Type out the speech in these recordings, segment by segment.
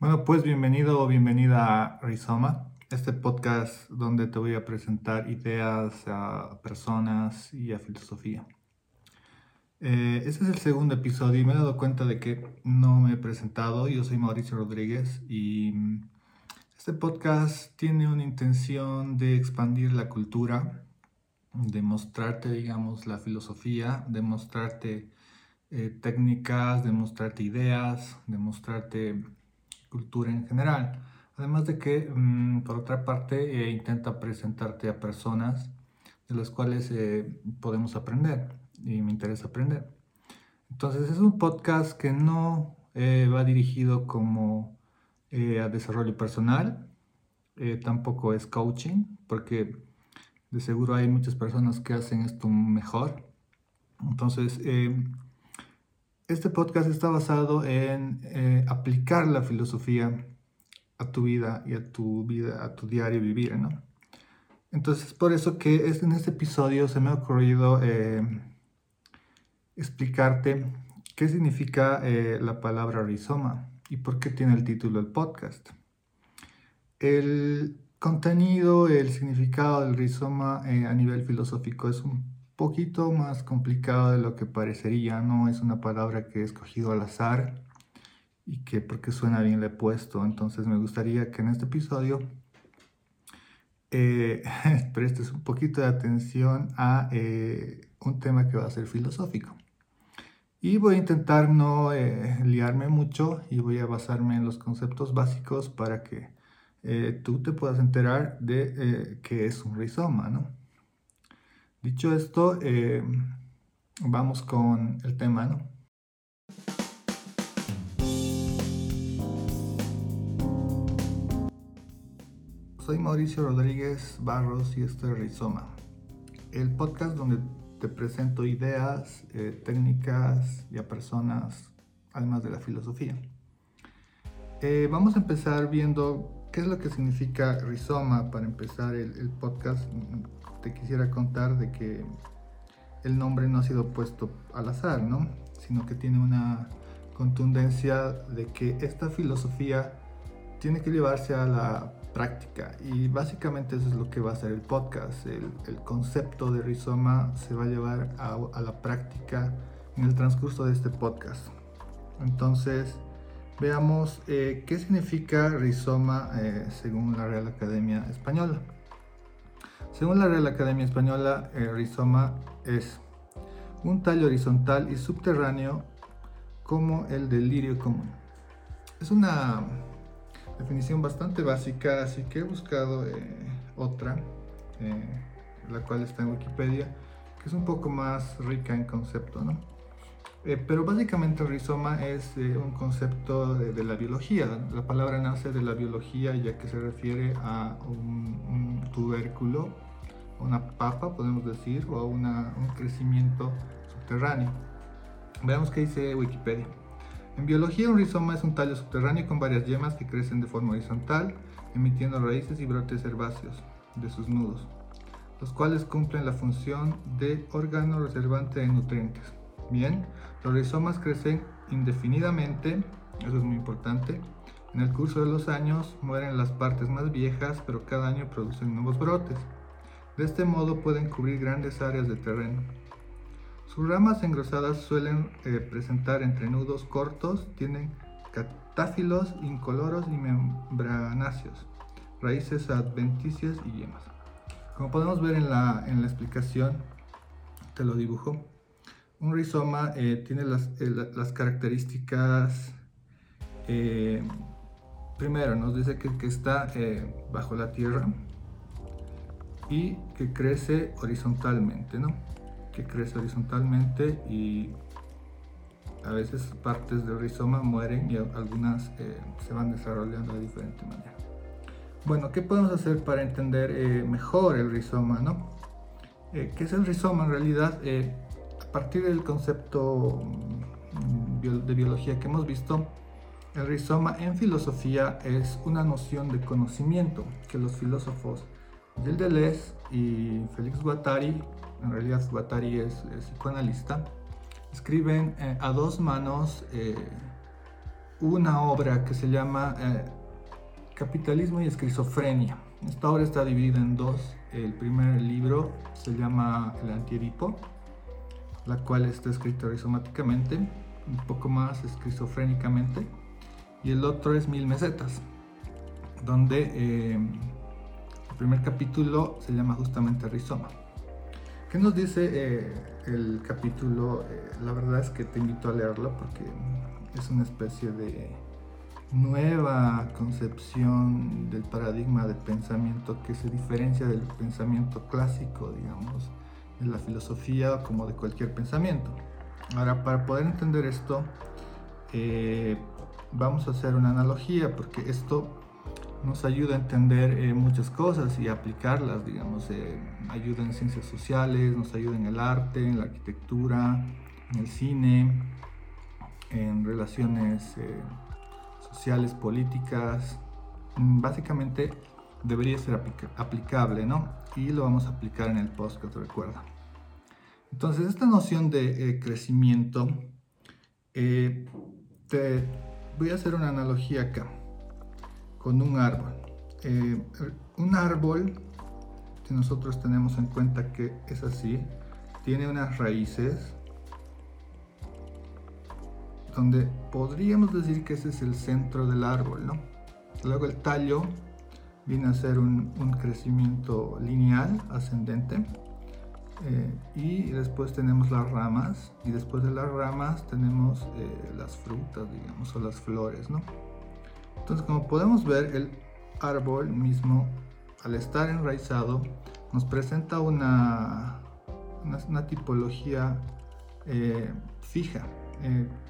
Bueno, pues bienvenido o bienvenida a Rizoma, este podcast donde te voy a presentar ideas a personas y a filosofía. Eh, este es el segundo episodio y me he dado cuenta de que no me he presentado. Yo soy Mauricio Rodríguez y mm, este podcast tiene una intención de expandir la cultura, de mostrarte, digamos, la filosofía, de mostrarte eh, técnicas, de mostrarte ideas, de mostrarte cultura en general. Además de que, mm, por otra parte, eh, intenta presentarte a personas de las cuales eh, podemos aprender y me interesa aprender. Entonces es un podcast que no eh, va dirigido como a desarrollo personal, tampoco es coaching, porque de seguro hay muchas personas que hacen esto mejor. Entonces, este podcast está basado en eh, aplicar la filosofía a tu vida y a tu vida, a tu diario vivir, ¿no? Entonces, por eso que en este episodio se me ha ocurrido eh, explicarte qué significa eh, la palabra rizoma y por qué tiene el título del podcast. El contenido, el significado del rizoma a nivel filosófico es un poquito más complicado de lo que parecería, no es una palabra que he escogido al azar y que porque suena bien le he puesto, entonces me gustaría que en este episodio eh, prestes un poquito de atención a eh, un tema que va a ser filosófico. Y voy a intentar no eh, liarme mucho y voy a basarme en los conceptos básicos para que tú te puedas enterar de qué es un rizoma, ¿no? Dicho esto, eh, vamos con el tema, ¿no? Soy Mauricio Rodríguez Barros y esto es Rizoma, el podcast donde te presento ideas, eh, técnicas y a personas, además de la filosofía. Eh, vamos a empezar viendo qué es lo que significa rizoma para empezar el podcast te quisiera contar de que el nombre no ha sido puesto al azar, ¿no? Sino que tiene una contundencia de que esta filosofía tiene que llevarse a la práctica y básicamente eso es lo que va a ser el podcast. El, concepto de rizoma se va a llevar a, la práctica en el transcurso de este podcast. Entonces, veamos eh, qué significa rizoma eh, según la Real Academia Española. Según la Real Academia Española, el rizoma es un tallo horizontal y subterráneo como el del lirio común. Es una definición bastante básica, así que he buscado eh, otra, eh, la cual está en Wikipedia, que es un poco más rica en concepto, ¿no? Eh, pero básicamente el rizoma es un concepto de, la biología. La palabra nace de la biología ya que se refiere a un, tubérculo, una papa, podemos decir, o a un crecimiento subterráneo. Veamos qué dice Wikipedia. En biología, un rizoma es un tallo subterráneo con varias yemas que crecen de forma horizontal, emitiendo raíces y brotes herbáceos de sus nudos, los cuales cumplen la función de órgano reservante de nutrientes. Bien, los rizomas crecen indefinidamente, eso es muy importante. En el curso de los años mueren las partes más viejas, pero cada año producen nuevos brotes. De este modo pueden cubrir grandes áreas de terreno. Sus ramas engrosadas suelen eh, presentar entrenudos cortos, tienen catáfilos incoloros y membranáceos, raíces adventicias y yemas. Como podemos ver en la, en la explicación, te lo dibujo, un rizoma eh, tiene las, eh, características, eh, primero nos dice que, está bajo la tierra y que crece horizontalmente, ¿no? Que crece horizontalmente y a veces partes del rizoma mueren y algunas se van desarrollando de diferente manera. Bueno, ¿qué podemos hacer para entender mejor el rizoma, no? ¿Qué es el rizoma en realidad? Partir del concepto mm, de biología que hemos visto, el rizoma en filosofía es una noción de conocimiento que los filósofos Gilles Deleuze y Félix Guattari, en realidad Guattari es, psicoanalista, escriben eh, a dos manos eh, una obra que se llama Capitalismo y Esquizofrenia. Esta obra está dividida en dos. El primer libro se llama El Antiedipo, la cual está escrita rizomáticamente, un poco más esquizofrénicamente, y el otro es Mil Mesetas, donde eh, el primer capítulo se llama justamente Rizoma. ¿Qué nos dice eh, el capítulo? Eh, la verdad es que te invito a leerlo porque es una especie de nueva concepción del paradigma del pensamiento que se diferencia del pensamiento clásico, digamos, de la filosofía como de cualquier pensamiento. Ahora, para poder entender esto, eh, vamos a hacer una analogía, porque esto nos ayuda a entender eh, muchas cosas y aplicarlas, digamos, eh, ayuda en ciencias sociales, nos ayuda en el arte, en la arquitectura, en el cine, en relaciones sociales, políticas, básicamente debería ser aplicable, ¿no? Y lo vamos a aplicar en el post que te recuerda. Entonces, esta noción de eh, crecimiento, eh, te voy a hacer una analogía acá con un árbol. Eh, un árbol, si nosotros tenemos en cuenta que es así, tiene unas raíces donde podríamos decir que ese es el centro del árbol, ¿no? Luego el tallo viene a ser un, crecimiento lineal, ascendente, eh, y después tenemos las ramas, y después de las ramas tenemos eh, las frutas, digamos, o las flores, ¿no? Entonces, como podemos ver, el árbol mismo, al estar enraizado, nos presenta una, una, tipología eh, fija,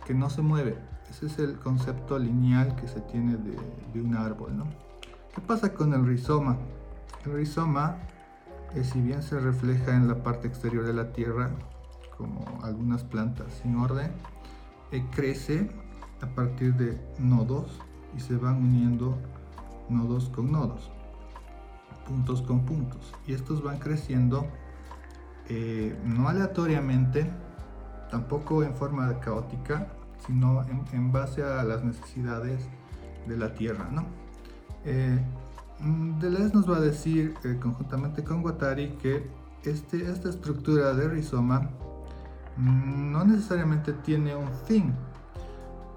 que no se mueve. Ese es el concepto lineal que se tiene de, un árbol. ¿no? ¿Qué pasa con el rizoma? El rizoma, eh, si bien se refleja en la parte exterior de la tierra, como algunas plantas sin orden, eh, crece a partir de nodos y se van uniendo nodos con nodos, puntos con puntos. Y estos van creciendo no aleatoriamente, tampoco en forma caótica, sino en, base a las necesidades de la Tierra. ¿no? Eh, Deleuze nos va a decir eh, conjuntamente con Guattari que este, esta estructura de rizoma mm, no necesariamente tiene un fin.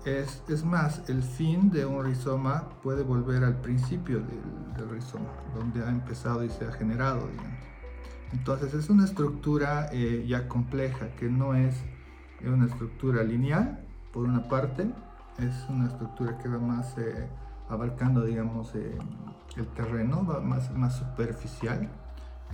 Es, es, más, el fin de un rizoma puede volver al principio del, rizoma, donde ha empezado y se ha generado. Entonces es una estructura eh, ya compleja que no es una estructura lineal, por una parte, es una estructura que va más eh, abarcando, digamos, eh, el terreno, más, más superficial,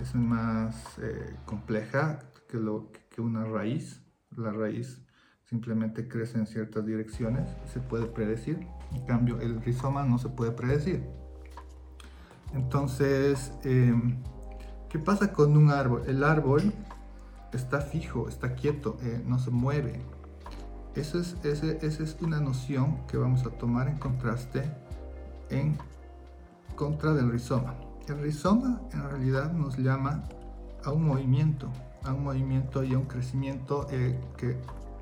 es más eh, compleja que, lo, que una raíz. La raíz simplemente crece en ciertas direcciones, se puede predecir. En cambio, el rizoma no se puede predecir. Entonces, ¿qué pasa con un árbol? El árbol está fijo, está quieto, eh, no se mueve. Esa es, es una noción que vamos a tomar en contraste en contra del rizoma. El rizoma en realidad nos llama a un movimiento, a un movimiento y a un crecimiento eh, que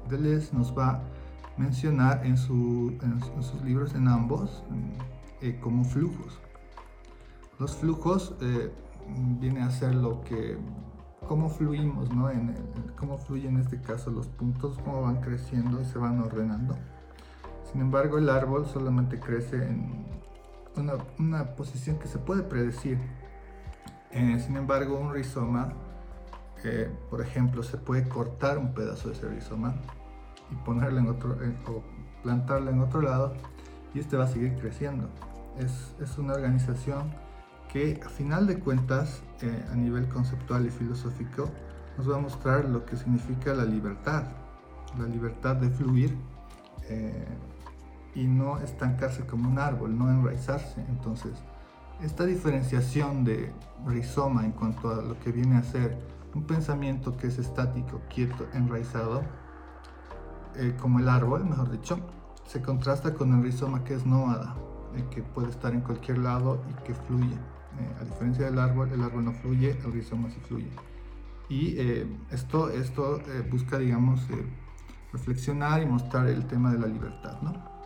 Deleuze nos va a mencionar en, sus libros en ambos eh, como flujos. Los flujos viene a ser lo que cómo fluimos, ¿no? Cómo fluyen en este caso los puntos, cómo van creciendo y se van ordenando. Sin embargo, el árbol solamente crece en una, posición que se puede predecir. Eh, sin embargo, un rizoma, eh, por ejemplo, se puede cortar un pedazo de ese rizoma y ponerlo en otro, o plantarlo en otro lado y este va a seguir creciendo. Es, es una organización que a final de cuentas, eh, a nivel conceptual y filosófico, nos va a mostrar lo que significa la libertad, la libertad de fluir eh, y no estancarse como un árbol, no enraizarse. Entonces, esta diferenciación de rizoma en cuanto a lo que viene a ser un pensamiento que es estático, quieto, enraizado, eh, como el árbol, mejor dicho, se contrasta con el rizoma que es nómada, que puede estar en cualquier lado y que fluye. Eh, a diferencia del árbol, el árbol no fluye, el rizoma sí fluye. Y eh, esto, esto eh, busca, digamos, reflexionar y mostrar el tema de la libertad. ¿no?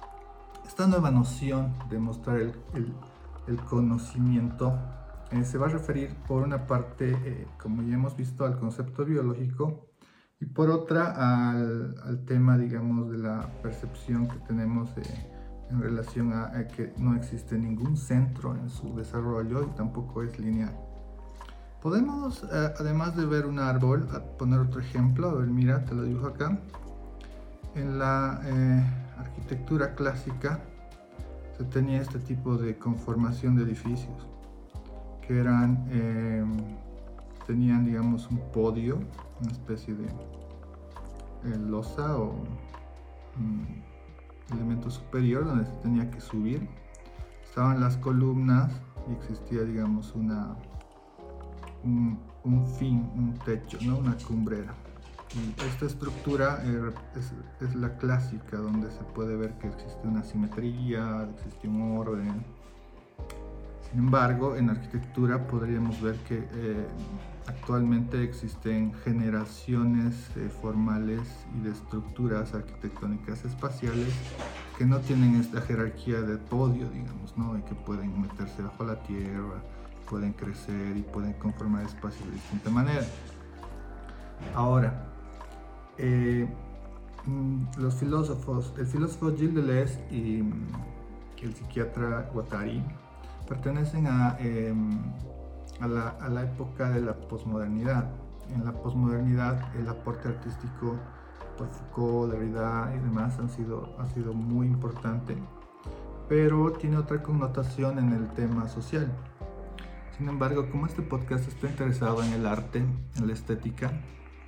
Esta nueva noción de mostrar el, el, conocimiento eh, se va a referir por una parte, eh, como ya hemos visto, al concepto biológico y por otra al, al tema, digamos, de la percepción que tenemos en relación a, a, que no existe ningún centro en su desarrollo y tampoco es lineal. Podemos, eh, además de ver un árbol, poner otro ejemplo. A ver, mira, te lo dibujo acá. En la eh, arquitectura clásica se tenía este tipo de conformación de edificios, que eran, eh, tenían, digamos, un podio, una especie de losa o elemento superior donde se tenía que subir. Estaban las columnas y existía, digamos, una un, fin, un techo, ¿no? una cumbrera. Esta estructura es, la clásica, donde se puede ver que existe una simetría, existe un orden. Sin embargo, en arquitectura podríamos ver que eh, actualmente existen generaciones eh, formales y de estructuras arquitectónicas espaciales que no tienen esta jerarquía de podio, digamos, ¿no? y que pueden meterse bajo la tierra, pueden crecer y pueden conformar espacios de distinta manera. Ahora, eh, mm, los filósofos, el filósofo Gilles Deleuze y mm, el psiquiatra Guattari pertenecen a, em, a, la, época de la posmodernidad. En la posmodernidad el aporte artístico por Foucault, Derrida y demás han sido, ha sido muy importante, pero tiene otra connotación en el tema social. Sin embargo, como este podcast está interesado en el arte, en la estética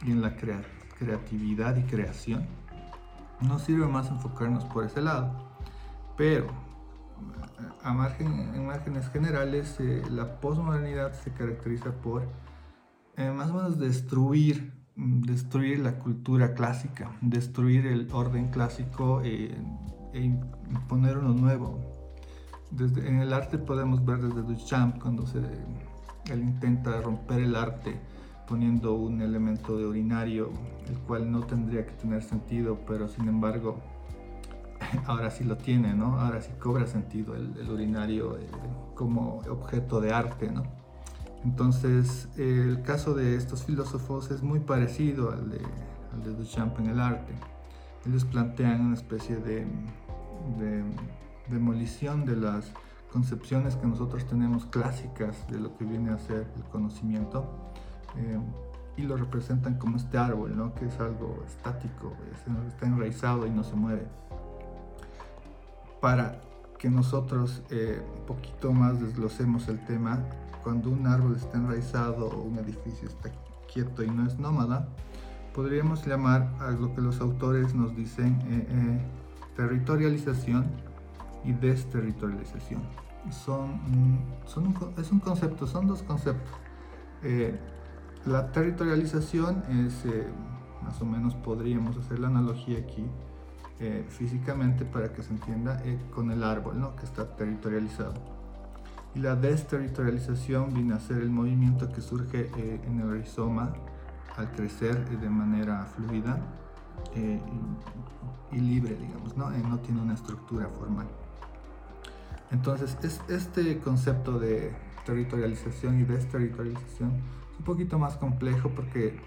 y en la creatividad y creación, no sirve más enfocarnos por ese lado. Pero, a margen, en márgenes generales, eh, la posmodernidad se caracteriza por eh, más o menos destruir, mm, destruir la cultura clásica, destruir el orden clásico eh, e imponer uno nuevo, en el arte podemos ver desde Duchamp cuando se, él intenta romper el arte poniendo un elemento de urinario, el cual no tendría que tener sentido, pero sin embargo ahora sí lo tiene, ¿no? Ahora sí cobra sentido el, urinario eh, como objeto de arte, ¿no? Entonces, el caso de estos filósofos es muy parecido al de, al de Duchamp en el arte. Ellos plantean una especie de demolición de las concepciones que nosotros tenemos clásicas de lo que viene a ser el conocimiento eh, y lo representan como este árbol, ¿no? que es algo estático, está enraizado y no se mueve. Para que nosotros eh, un poquito más desglosemos el tema, cuando un árbol está enraizado o un edificio está quieto y no es nómada, podríamos llamar a lo que los autores nos dicen eh, territorialización y desterritorialización. Son, son un, es un concepto, son dos conceptos. Eh, la territorialización es, eh, más o menos podríamos hacer la analogía aquí eh, físicamente para que se entienda con el árbol ¿no? que está territorializado. Y la desterritorialización viene a ser el movimiento que surge en el rizoma al crecer de manera fluida y, libre, digamos, ¿no? no tiene una estructura formal. Entonces, es, este concepto de territorialización y desterritorialización es un poquito más complejo porque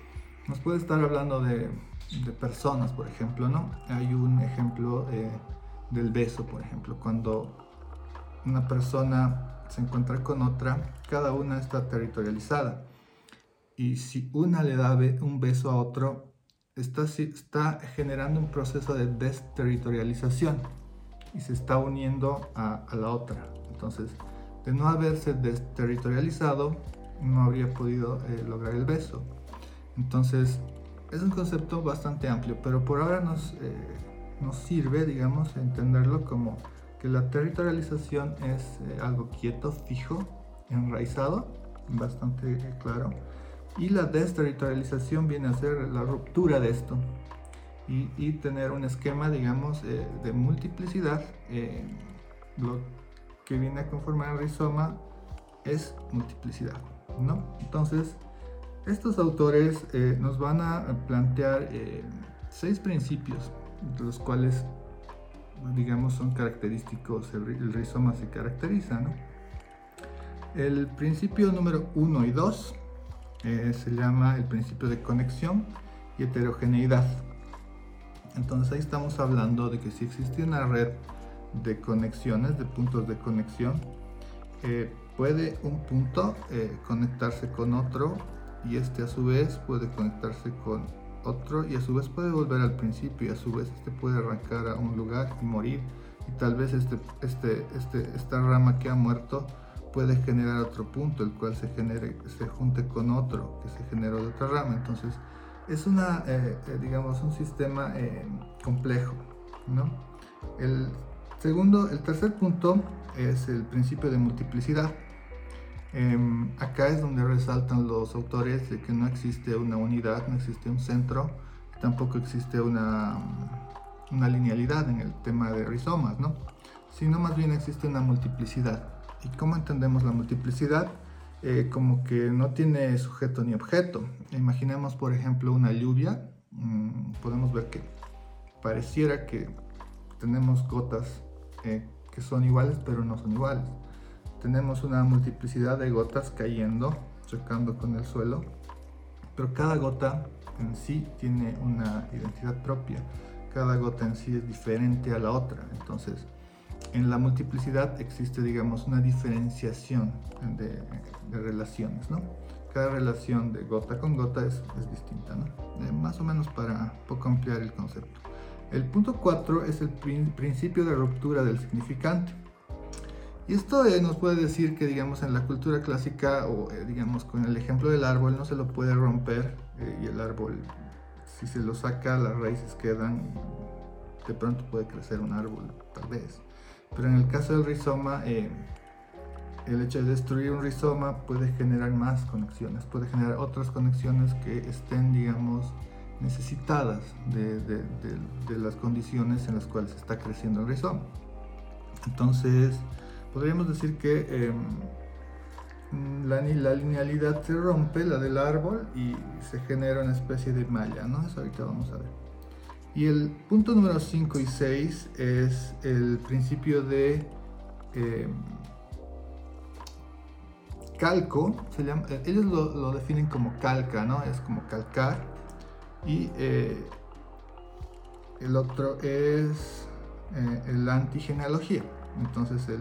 nos puede estar hablando de, personas, por ejemplo, ¿no? Hay un ejemplo eh, del beso, por ejemplo, cuando una persona se encuentra con otra, cada una está territorializada. Y si una le da un beso a otro, está, está generando un proceso de desterritorialización y se está uniendo a, la otra. Entonces, de no haberse desterritorializado, no habría podido eh, lograr el beso. Entonces, es un concepto bastante amplio, pero por ahora nos, eh, nos sirve, digamos, entenderlo como que la territorialización es eh, algo quieto, fijo, enraizado, bastante claro, y la desterritorialización viene a ser la ruptura de esto, y, tener un esquema, digamos, de multiplicidad. Lo que viene a conformar el rizoma es multiplicidad, ¿no? Entonces, estos autores eh, nos van a plantear seis principios, de los cuales digamos, son característicos, el, rizoma se caracteriza. El principio número 1 y 2 eh, se llama el principio de conexión y heterogeneidad. Entonces ahí estamos hablando de que si existe una red de conexiones, de puntos de conexión, eh, puede un punto eh, conectarse con otro y este a su vez puede conectarse con otro y a su vez puede volver al principio y a su vez este puede arrancar a un lugar y morir y tal vez este, este, este, esta rama que ha muerto puede generar otro punto el cual se genere se junte con otro que se generó de otra rama entonces es una, eh, eh, digamos, un sistema complejo, ¿no? El segundo, el tercer punto es el principio de multiplicidad. Em, acá es donde resaltan los autores de que no existe una unidad, no existe un centro, tampoco existe una, una linealidad en el tema de rizomas, ¿no? Sino más bien existe una multiplicidad. ¿Y cómo entendemos la multiplicidad? Eh, como que no tiene sujeto ni objeto. Imaginemos, por ejemplo, una lluvia. Mm, podemos ver que pareciera que tenemos gotas eh, que son iguales, pero no son iguales. Tenemos una multiplicidad de gotas cayendo, chocando con el suelo, pero cada gota en sí tiene una identidad propia. Cada gota en sí es diferente a la otra. Entonces, en la multiplicidad existe, digamos, una diferenciación de, relaciones, ¿no? Cada relación de gota con gota es, distinta, ¿no? Eh, más o menos para poco ampliar el concepto. El punto 4 es el principio de ruptura del significante. Y esto eh, nos puede decir que, digamos, en la cultura clásica, o eh, digamos, con el ejemplo del árbol, no se lo puede romper y el árbol, si se lo saca, las raíces quedan de pronto puede crecer un árbol, tal vez. Pero en el caso del rizoma, eh, el hecho de destruir un rizoma puede generar más conexiones, puede generar otras conexiones que estén, digamos, necesitadas de, las condiciones en las cuales está creciendo el rizoma. Entonces, podríamos decir que em, la, linealidad se rompe, la del árbol, y se genera una especie de malla, ¿no? Eso ahorita vamos a ver. Y el punto número 5 y 6 es el principio de em, calco. ellos lo, definen como calca, ¿no? Es como calcar. Y eh, el otro es eh, la antigenealogía. Entonces ahí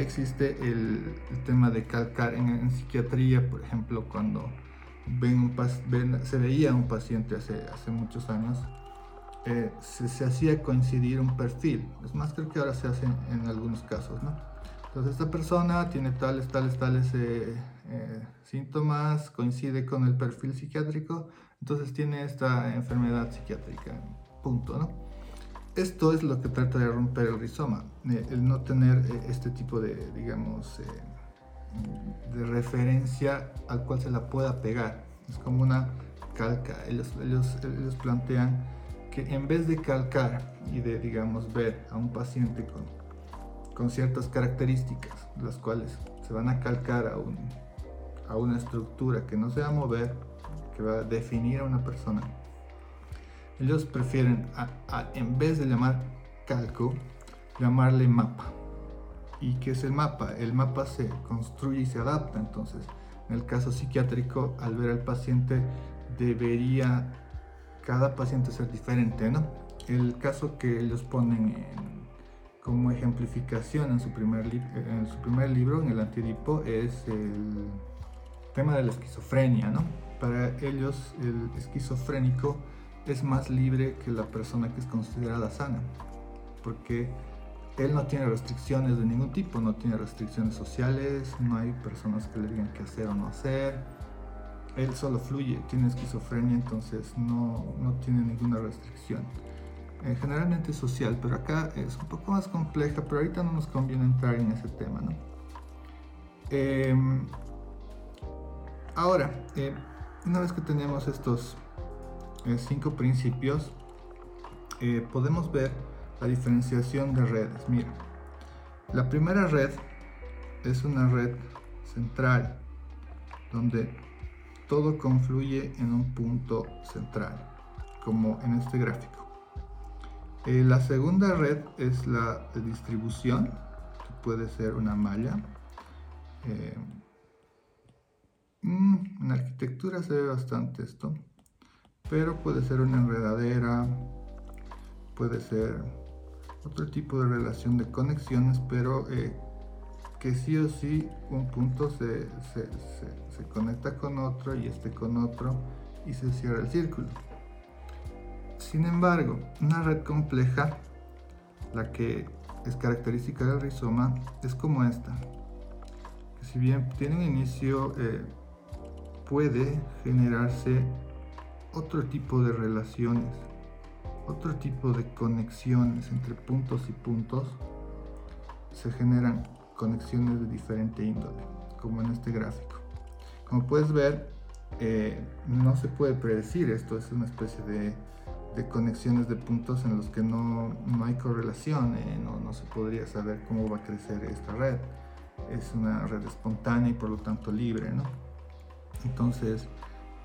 existe el, tema de calcar en, psiquiatría, por ejemplo, cuando ven se veía un paciente hace, hace muchos años eh, se, hacía coincidir un perfil. Es más, creo que ahora se hace en, algunos casos, ¿no? Entonces, esta persona tiene tales, tales, tales eh, eh, síntomas, coincide con el perfil psiquiátrico, entonces tiene esta enfermedad psiquiátrica, punto, ¿no? Esto es lo que trata de romper el rizoma, el no tener este tipo de, digamos, de referencia al cual se la pueda pegar. Es como una calca. Ellos, plantean en vez de calcar y de, digamos, ver a un paciente con, con ciertas características, las cuales se van a calcar a, un, a una estructura que no se va a mover, que va a definir a una persona, ellos prefieren, en vez de llamar calco, llamarle mapa. ¿Y qué es el mapa? El mapa se construye y se adapta. Entonces, en el caso psiquiátrico, al ver al paciente, debería cada paciente ser diferente, ¿no? El caso que ellos ponen como ejemplificación en su, primer en su primer libro, en el antidipo, es el tema de la esquizofrenia, ¿no? Para ellos el esquizofrénico es más libre que la persona que es considerada sana, porque él no tiene restricciones de ningún tipo, no tiene restricciones sociales, no hay personas que le digan qué hacer o no hacer, él solo fluye, tiene esquizofrenia, entonces no, tiene ninguna restricción. Eh, generalmente es social, pero acá es un poco más compleja, pero ahorita no nos conviene entrar en ese tema, ¿no? Em, ahora, eh, una vez que tenemos estos cinco principios, podemos ver la diferenciación de redes. Mira, la primera red es una red central, donde todo confluye en un punto central, como en este gráfico. Eh, la segunda red es la de distribución, que puede ser una malla. Eh, mm, en arquitectura se ve bastante esto, pero puede ser una enredadera, puede ser otro tipo de relación de conexiones, pero eh, que sí o sí un punto se, se, conecta con otro y este con otro y se cierra el círculo. Sin embargo, una red compleja, la que es característica del rizoma, es como esta. Que si bien tiene un inicio, eh, puede generarse otro tipo de relaciones, otro tipo de conexiones entre puntos y puntos. Se generan conexiones de diferente índole, como en este gráfico. Como puedes ver, eh, no se puede predecir esto, es una especie de, conexiones de puntos en los que no, hay correlación, eh, no, no, se podría saber cómo va a crecer esta red. Es una red espontánea y por lo tanto libre, ¿no? Entonces,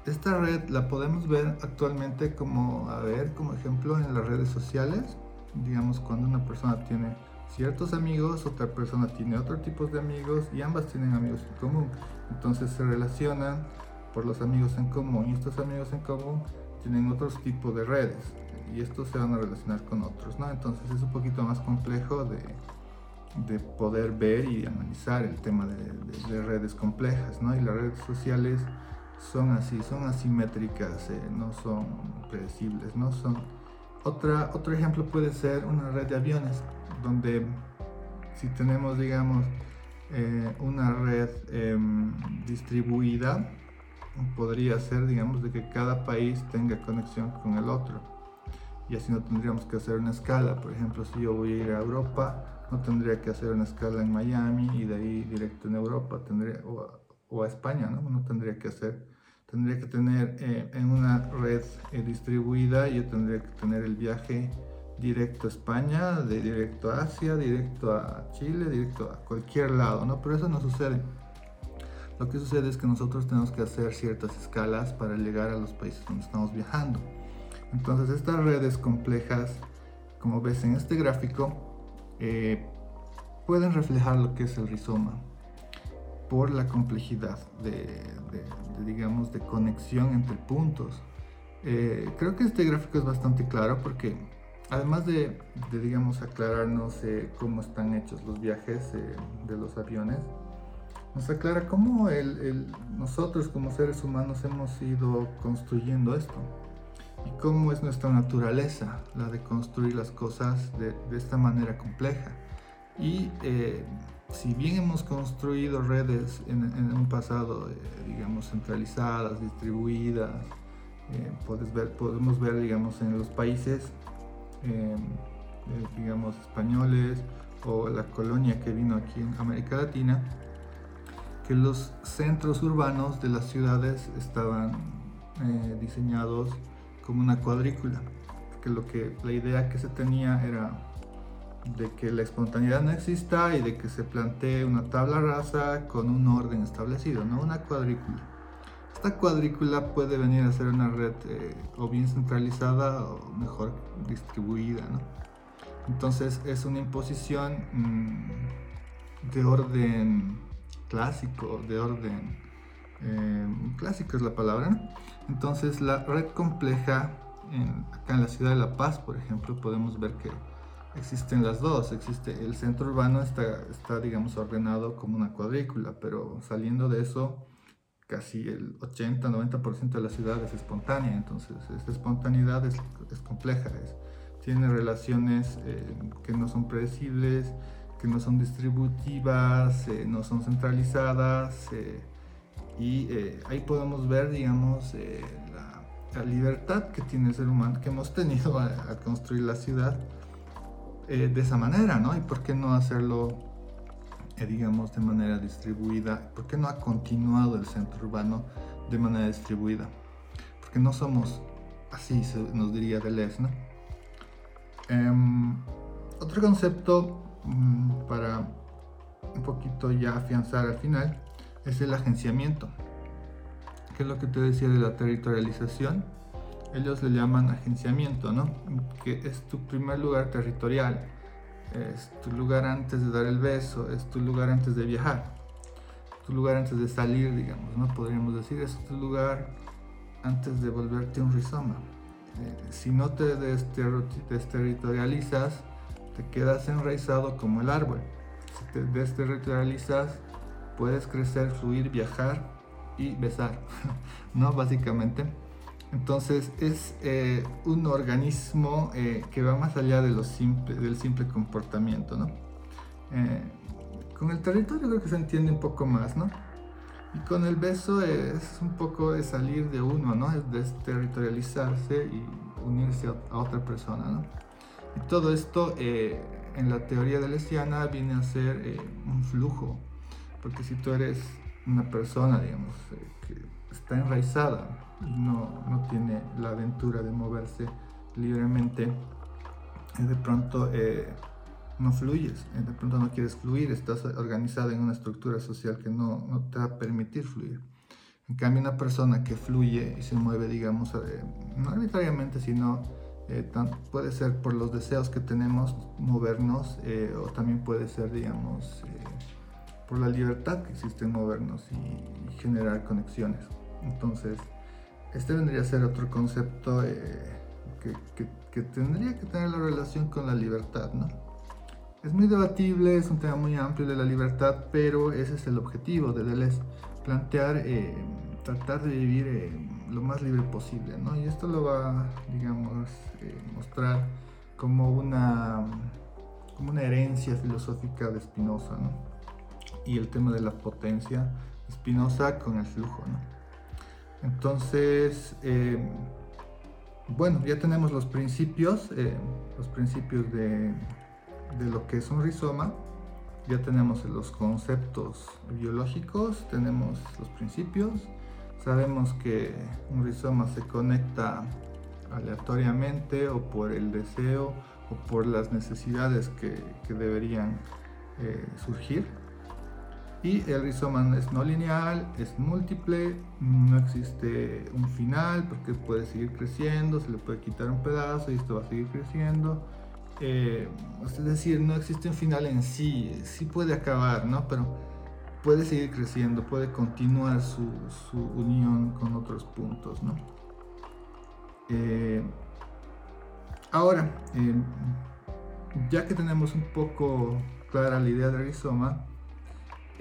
esta red la podemos ver actualmente como, a ver, como ejemplo en las redes sociales. Digamos, cuando una persona tiene ciertos amigos, otra persona tiene otro tipo de amigos y ambas tienen amigos en común. Entonces se relacionan por los amigos en común y estos amigos en común tienen otros tipos de redes y estos se van a relacionar con otros, ¿no? Entonces es un poquito más complejo de, de poder ver y analizar el tema de, redes complejas, ¿no? Y las redes sociales son así, son asimétricas, eh, no son predecibles, ¿no? Son otra, otro ejemplo puede ser una red de aviones donde si tenemos, digamos, eh, una red em, distribuida, podría ser, digamos, de que cada país tenga conexión con el otro. Y así no tendríamos que hacer una escala. Por ejemplo, si yo voy a ir a Europa, no tendría que hacer una escala en Miami y de ahí directo en Europa, tendría, o, a España, ¿no? No tendría que hacer, tendría que tener eh, en una red eh, distribuida, yo tendría que tener el viaje directo a España, de directo a Asia, directo a Chile, directo a cualquier lado, ¿no? Pero eso no sucede. Lo que sucede es que nosotros tenemos que hacer ciertas escalas para llegar a los países donde estamos viajando. Entonces estas redes complejas, como ves en este gráfico, eh, pueden reflejar lo que es el rizoma por la complejidad de, digamos, de conexión entre puntos. Eh, creo que este gráfico es bastante claro porque además de, digamos, aclararnos eh, cómo están hechos los viajes eh, de los aviones, nos aclara cómo nosotros como seres humanos hemos ido construyendo esto y cómo es nuestra naturaleza la de construir las cosas de, esta manera compleja. Y eh, si bien hemos construido redes en, un pasado, digamos, centralizadas, distribuidas, ver, podemos ver, digamos, en los países eh, digamos, españoles o la colonia que vino aquí en América Latina, que los centros urbanos de las ciudades estaban eh, diseñados como una cuadrícula, que lo que la idea que se tenía era de que la espontaneidad no exista y de que se plantee una tabla rasa con un orden establecido, no una cuadrícula. Esta cuadrícula puede venir a ser una red eh, o bien centralizada o mejor distribuida. ¿no? Entonces es una imposición mm, de orden clásico, de orden eh, clásico es la palabra. Entonces la red compleja, acá en la ciudad de La Paz, por ejemplo, podemos ver que existen las dos. Existe el centro urbano, está, está digamos ordenado como una cuadrícula, pero saliendo de eso casi el 80-90% de la ciudad es espontánea, entonces esta espontaneidad es, compleja, es, tiene relaciones eh, que no son predecibles, que no son distributivas, eh, no son centralizadas eh, y ahí podemos ver, digamos, la, la, libertad que tiene el ser humano, que hemos tenido a, a construir la ciudad de esa manera, ¿no? Y por qué no hacerlo digamos, de manera distribuida? ¿Por qué no ha continuado el centro urbano de manera distribuida? Porque no somos así, nos diría Deleuze, ¿no? Em, otro concepto mm, para un poquito ya afianzar al final es el agenciamiento, que es lo que te decía de la territorialización. Ellos le llaman agenciamiento, ¿no? Que es tu primer lugar territorial, es tu lugar antes de dar el beso, es tu lugar antes de viajar, tu lugar antes de salir, digamos, ¿no? Podríamos decir, es tu lugar antes de volverte un rizoma. Eh, si no te desterritorializas, te quedas enraizado como el árbol. Si te desterritorializas, puedes crecer, fluir, viajar y besar, ¿no? Básicamente. Entonces es eh, un organismo eh, que va más allá de lo simple, del simple comportamiento, ¿no? Eh, con el territorio creo que se entiende un poco más, ¿no? Y con el beso es un poco de salir de uno, ¿no? Es desterritorializarse y unirse a, otra persona, ¿no? Y todo esto en la teoría de Lesiana viene a ser un flujo, porque si tú eres una persona, digamos, que está enraizada no, no, tiene la aventura de moverse libremente, de pronto eh, no fluyes, de pronto no quieres fluir, estás organizada en una estructura social que no, no, te va a permitir fluir. En cambio, una persona que fluye y se mueve, digamos, eh, no arbitrariamente, sino eh, puede ser por los deseos que tenemos movernos o también puede ser, digamos, por la libertad que existe en movernos y generar conexiones. Entonces, este vendría a ser otro concepto eh, que, tendría que tener la relación con la libertad, ¿no? Es muy debatible, es un tema muy amplio de la libertad, pero ese es el objetivo de Deleuze, plantear, eh, tratar de vivir eh, lo más libre posible, ¿no? Y esto lo va, digamos, mostrar como una, como una herencia filosófica de Spinoza, ¿no? Y el tema de la potencia, Spinoza con el flujo, ¿no? Entonces, eh, bueno, ya tenemos los principios, eh, los principios de, lo que es un rizoma, ya tenemos los conceptos biológicos, tenemos los principios, sabemos que un rizoma se conecta aleatoriamente o por el deseo o por las necesidades que, deberían eh, surgir. Y el rizoma es no lineal, es múltiple, no existe un final porque puede seguir creciendo, se le puede quitar un pedazo y esto va a seguir creciendo. Eh, es decir, no existe un final en sí, sí puede acabar, ¿no? Pero puede seguir creciendo, puede continuar su, unión con otros puntos, ¿no? Eh, ahora, eh, ya que tenemos un poco clara la idea del rizoma,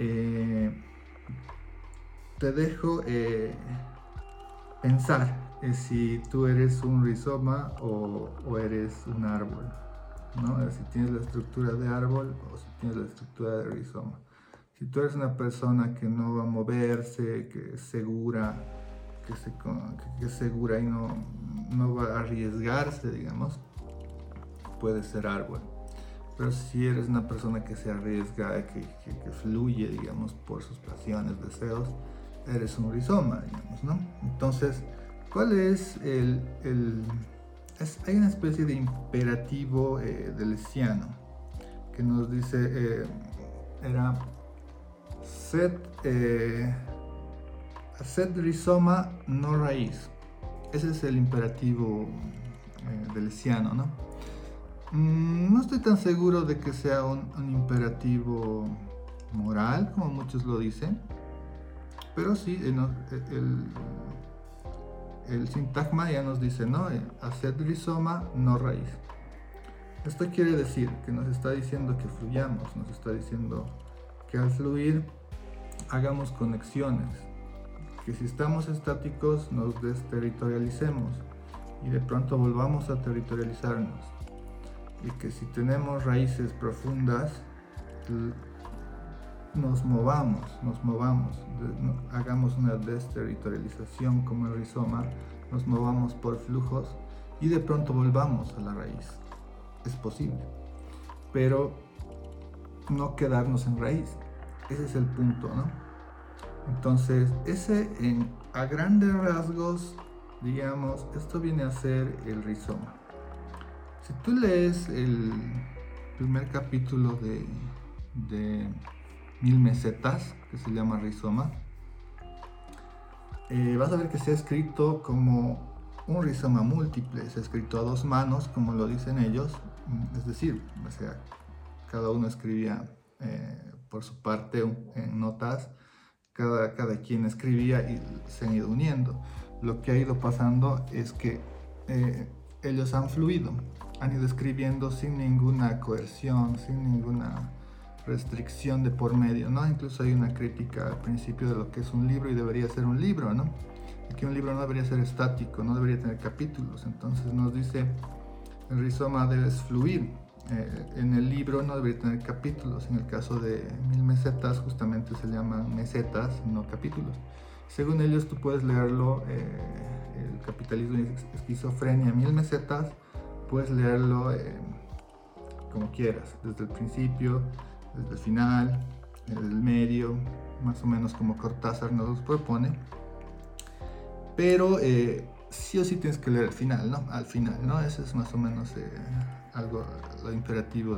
eh, te dejo eh, pensar eh, si tú eres un rizoma o, eres un árbol, ¿no? si tienes la estructura de árbol o si tienes la estructura de rizoma. Si tú eres una persona que no va a moverse, que es segura, que, es segura y no, no va a arriesgarse, digamos, puede ser árbol. Pero si eres una persona que se arriesga, que, fluye, digamos, por sus pasiones, deseos, eres un rizoma, digamos, ¿no? Entonces, ¿cuál es el... hay una especie de imperativo eh, del Lesiano que nos dice, eh, era, sed, eh, sed rizoma, no raíz. Ese es el imperativo eh, del Lesiano, ¿no? Mm, no estoy tan seguro de que sea un, imperativo moral, como muchos lo dicen, pero sí, el, el, sintagma ya nos dice, ¿no? Eh, hacer rizoma, no raíz. Esto quiere decir que nos está diciendo que fluyamos, nos está diciendo que al fluir hagamos conexiones, que si estamos estáticos nos desterritorialicemos y de pronto volvamos a territorializarnos y que si tenemos raíces profundas, nos movamos, nos movamos, hagamos una desterritorialización como el rizoma, nos movamos por flujos y de pronto volvamos a la raíz. Es posible, pero no quedarnos en raíz. Ese es el punto, ¿no? Entonces, ese en, a grandes rasgos, digamos, esto viene a ser el rizoma. Si tú lees el primer capítulo de, Mil Mesetas, que se llama Rizoma, eh, vas a ver que se ha escrito como un rizoma múltiple. Es escrito a dos manos, como lo dicen ellos, mm, es decir, o sea, cada uno escribía eh, por su parte en notas, cada, cada quien escribía y se han ido uniendo. Lo que ha ido pasando es que eh, ellos han fluido, han ido escribiendo sin ninguna coerción, sin ninguna restricción de por medio, ¿no? Incluso hay una crítica al principio de lo que es un libro y debería ser un libro, ¿no? que un libro no debería ser estático, no debería tener capítulos. Entonces nos dice, el rizoma debe fluir. Eh, en el libro no debería tener capítulos. En el caso de mil mesetas, justamente se llaman mesetas, no capítulos. Según ellos, tú puedes leerlo, eh, el capitalismo y esquizofrenia, mil mesetas, puedes leerlo eh, como quieras, desde el principio, desde el final, desde el medio, más o menos como Cortázar nos propone pero eh, sí o sí tienes que leer al final, ¿no? Al final, ¿no? Ese es más o menos eh, algo, lo imperativo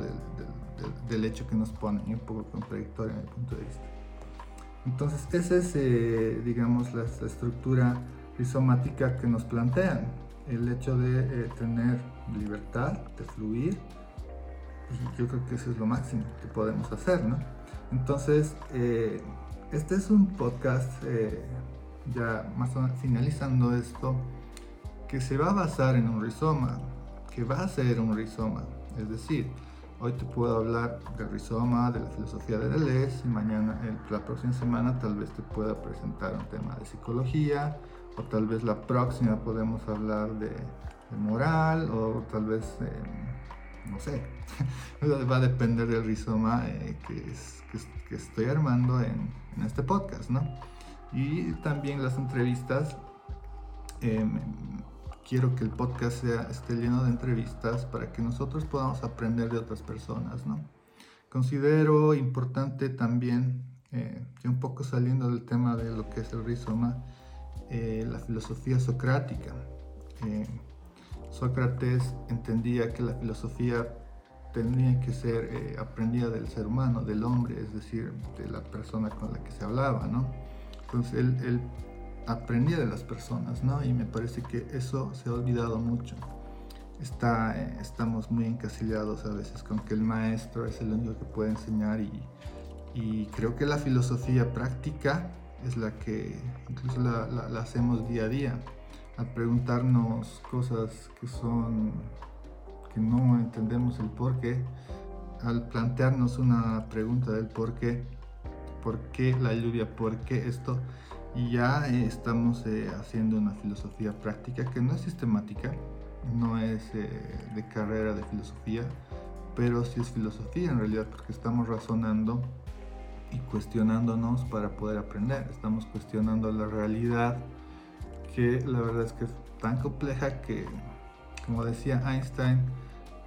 del, hecho que nos pone, y un poco contradictorio en mi punto de vista. Entonces, esa es, eh, digamos, la, estructura rizomática que nos plantean. El hecho de tener libertad, de fluir, y yo creo que eso es lo máximo que podemos hacer, ¿no? Entonces, este es un podcast ya más o menos finalizando esto, que se va a basar en un rizoma, que va a ser un rizoma. Es decir, hoy te puedo hablar del rizoma, de la filosofía de Deleuze, y mañana, la próxima semana, tal vez te pueda presentar un tema de psicología, o tal vez la próxima podemos hablar de, moral, o tal vez, eh, no sé, va a depender del rizoma eh, que, estoy armando en, en este podcast, ¿no? y también las entrevistas. Em, quiero que el podcast sea, esté lleno de entrevistas para que nosotros podamos aprender de otras personas, ¿no? Considero importante también, eh, un poco saliendo del tema de lo que es el rizoma, eh, la filosofía socrática. Eh, Sócrates entendía que la filosofía tenía que ser eh, aprendida del ser humano, del hombre, es decir, de la persona con la que se hablaba, ¿no? Entonces él, aprendía de las personas, ¿no? Y me parece que eso se ha olvidado mucho. Está, eh, estamos muy encasillados a veces con que el maestro es el único que puede enseñar y, creo que la filosofía práctica es la que incluso la, hacemos día a día, al preguntarnos cosas que son, que no entendemos el por qué, al plantearnos una pregunta del por qué, por qué la lluvia, por qué esto. Y ya eh, estamos eh, haciendo una filosofía práctica que no es sistemática, no es eh, de carrera de filosofía, pero sí es filosofía en realidad porque estamos razonando y cuestionándonos para poder aprender. Estamos cuestionando la realidad que la verdad es que es tan compleja que, como decía Einstein,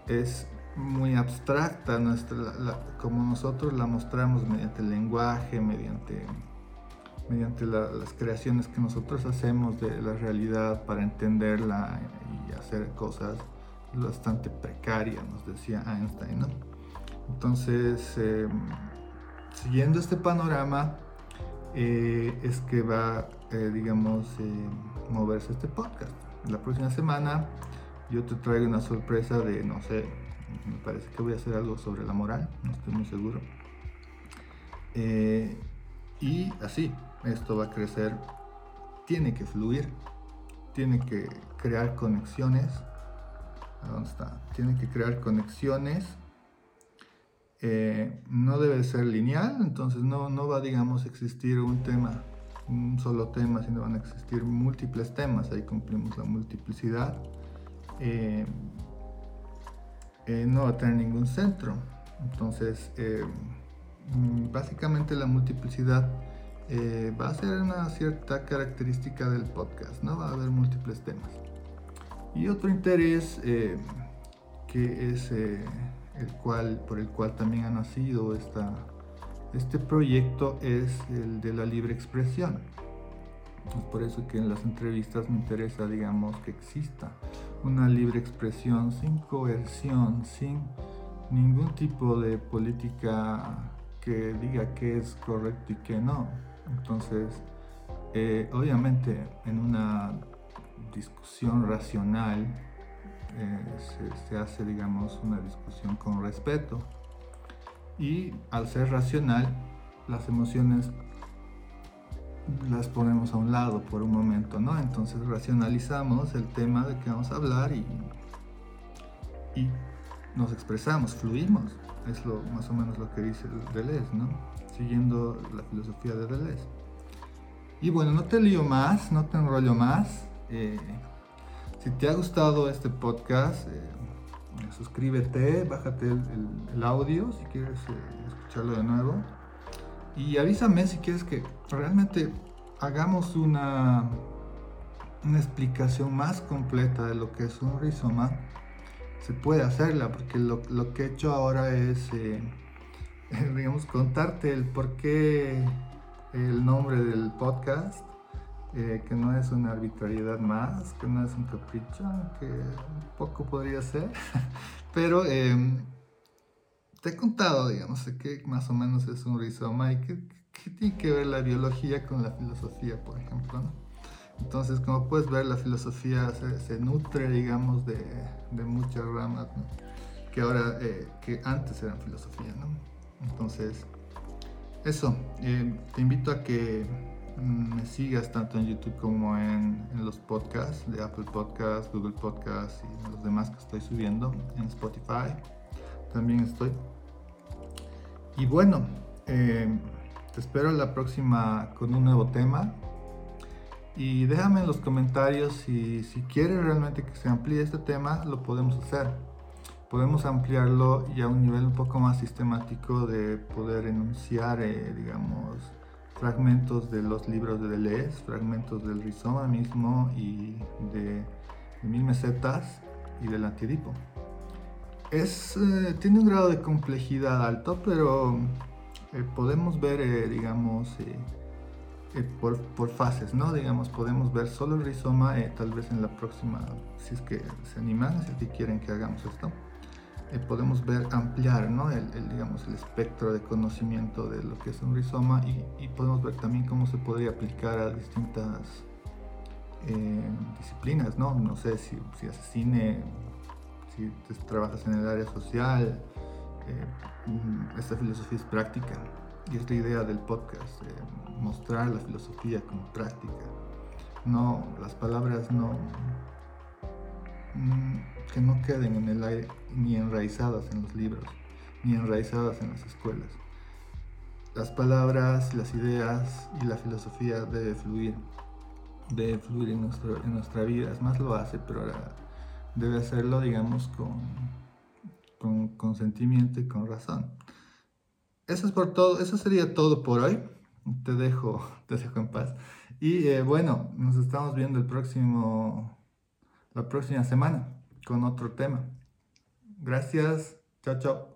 es muy abstracta, nuestra, como nosotros la mostramos mediante el lenguaje, mediante, mediante las creaciones que nosotros hacemos de la realidad para entenderla y hacer cosas bastante precarias, nos decía Einstein. ¿no? Entonces, em, siguiendo este panorama, eh, es que va, eh, digamos, eh, moverse este podcast. La próxima semana yo te traigo una sorpresa de, no sé, me parece que voy a hacer algo sobre la moral, no estoy muy seguro. Y así, esto va a crecer, tiene que fluir, tiene que crear conexiones. dónde está? Tiene que crear conexiones. Eh, no debe ser lineal, entonces no, no va, digamos, a existir un tema, un solo tema, sino van a existir múltiples temas, ahí cumplimos la multiplicidad. Eh, eh, no va a tener ningún centro. Entonces, mm, básicamente la multiplicidad va a ser una cierta característica del podcast, ¿no? Va a haber múltiples temas. Y otro interés que es el cual, por el cual también ha nacido esta, este proyecto es el de la libre expresión. Es por eso que en las entrevistas me interesa, digamos, que exista una libre expresión sin coerción, sin ningún tipo de política que diga qué es correcto y qué no. Entonces, eh, obviamente en una discusión racional eh, se, hace, digamos, una discusión con respeto. Y al ser racional, las emociones las ponemos a un lado por un momento, ¿no? Entonces racionalizamos el tema de que vamos a hablar y, y nos expresamos, fluimos. Es lo, más o menos lo que dice Deleuze, ¿no? Siguiendo la filosofía de Deleuze. Y bueno, no te lío más, no te enrollo más. Eh, si te ha gustado este podcast, eh, suscríbete, bájate el, audio si quieres eh, escucharlo de nuevo. Y avísame si quieres que realmente hagamos una, una explicación más completa de lo que es un rizoma. Se puede hacerla, porque lo, que he hecho ahora es, eh, digamos, contarte el por qué el nombre del podcast, que no es una arbitrariedad más, que no es un capricho, que poco podría ser, pero em, te he contado, digamos, qué más o menos es un rizoma y qué, tiene que ver la biología con la filosofía, por ejemplo. Entonces, como puedes ver, la filosofía se, nutre, digamos, de, muchas ramas, que ahora, eh, que antes eran filosofía, ¿no? Entonces, eso, eh, te invito a que me sigas tanto en YouTube como en, los podcasts de Apple Podcasts, Google Podcasts y los demás que estoy subiendo en Spotify. También estoy. Y bueno, eh, te espero la próxima con un nuevo tema. Y déjame en los comentarios si, si quieres realmente que se amplíe este tema, lo podemos hacer. Podemos ampliarlo ya a un nivel un poco más sistemático de poder enunciar, eh, digamos, fragmentos de los libros de Deleuze, fragmentos del rizoma mismo y de, mil mesetas y del antidipo es, eh, tiene un grado de complejidad alto, pero eh, podemos ver, eh, digamos, por, por, fases, ¿no? Digamos, podemos ver solo el rizoma, tal vez en la próxima, si es que se animan, si es que quieren que hagamos esto. Podemos ver, ampliar, ¿no? El, digamos, el espectro de conocimiento de lo que es un rizoma y, y podemos ver también cómo se podría aplicar a distintas disciplinas, ¿no? No sé si, si hace cine, si trabajas en el área social, eh, mm, esta filosofía es práctica y es la idea del podcast, eh, mostrar la filosofía como práctica. No, las palabras no, mm, que no queden en el aire ni enraizadas en los libros, ni enraizadas en las escuelas. Las palabras, las ideas y la filosofía debe fluir, debe fluir en, nuestro, en nuestra vida. Es más lo hace, pero ahora debe hacerlo, digamos, con, con consentimiento y con razón. Eso es por todo, eso sería todo por hoy. Te dejo, te dejo en paz. Y eh, bueno, nos estamos viendo el próximo, la próxima semana con otro tema. Gracias. Chao, chao.